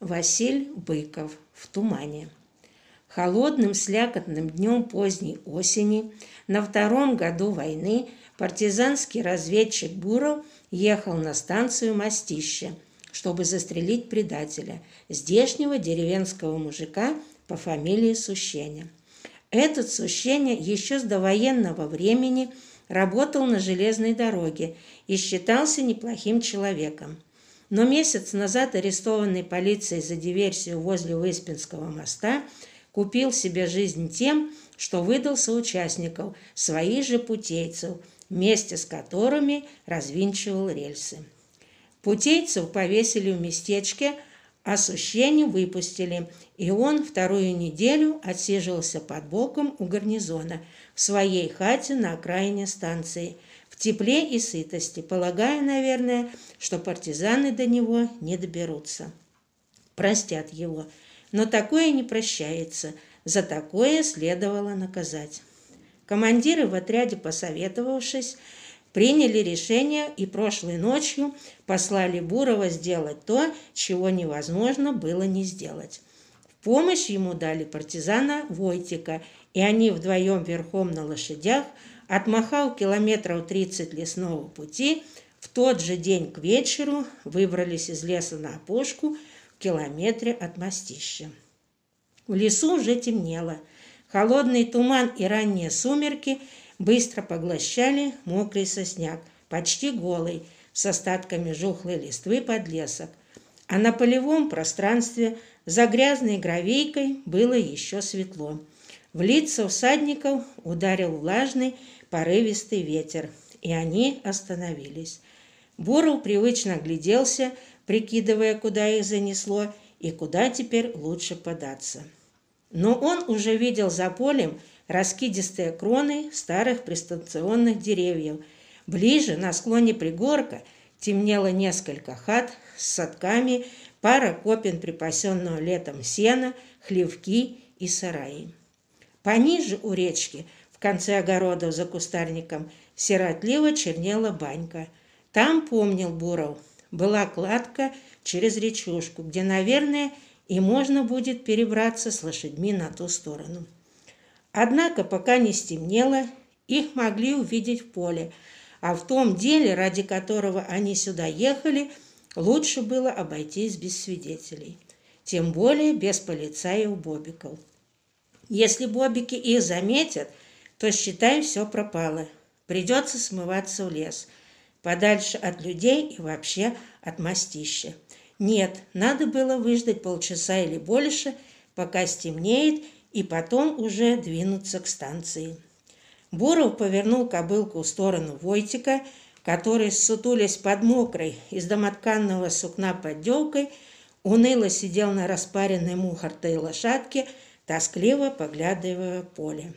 Василь Быков в тумане. Холодным слякотным днем поздней осени на втором году войны партизанский разведчик Буров ехал на станцию Мастище, чтобы застрелить предателя, здешнего деревенского мужика по фамилии Сущеня. Этот Сущеня еще с довоенного времени работал на железной дороге и считался неплохим человеком. Но месяц назад арестованный полицией за диверсию возле Выспинского моста купил себе жизнь тем, что выдал соучастников, своих же путейцев, вместе с которыми развинчивал рельсы. Путейцев повесили в местечке, а Сущени выпустили, и он вторую неделю отсиживался под боком у гарнизона в своей хате на окраине станции – в тепле и сытости, полагая, наверное, что партизаны до него не доберутся. Простят его, но такое не прощается, за такое следовало наказать. Командиры в отряде, посоветовавшись, приняли решение и прошлой ночью послали Бурова сделать то, чего невозможно было не сделать. Помощь ему дали партизана Войтика, и они вдвоем верхом на лошадях – отмахал километров 30 лесного пути, в тот же день к вечеру выбрались из леса на опушку в километре от мостища. В лесу уже темнело. Холодный туман и ранние сумерки быстро поглощали мокрый сосняк, почти голый, с остатками жухлой листвы подлесок. А на полевом пространстве за грязной гравейкой было еще светло. В лица всадников ударил влажный, порывистый ветер, и они остановились. Буров привычно огляделся, прикидывая, куда их занесло и куда теперь лучше податься. Но он уже видел за полем раскидистые кроны старых пристанционных деревьев. Ближе, на склоне пригорка, темнело несколько хат с садками, пара копин припасенного летом сена, хлевки и сараи. Пониже у речки – конце огорода за кустарником сиротливо чернела банька. Там, помнил Буров, была кладка через речушку, где, наверное, и можно будет перебраться с лошадьми на ту сторону. Однако, пока не стемнело, их могли увидеть в поле, а в том деле, ради которого они сюда ехали, лучше было обойтись без свидетелей, тем более без полицаев Бобиков. Если Бобики их заметят – то, считай, все пропало. Придется смываться в лес, подальше от людей и вообще от мастища. Нет, надо было выждать полчаса или больше, пока стемнеет, и потом уже двинуться к станции. Буров повернул кобылку в сторону Войтика, который, сутулясь под мокрой из домотканного сукна подделкой, уныло сидел на распаренной мухортой лошадке, тоскливо поглядывая поле.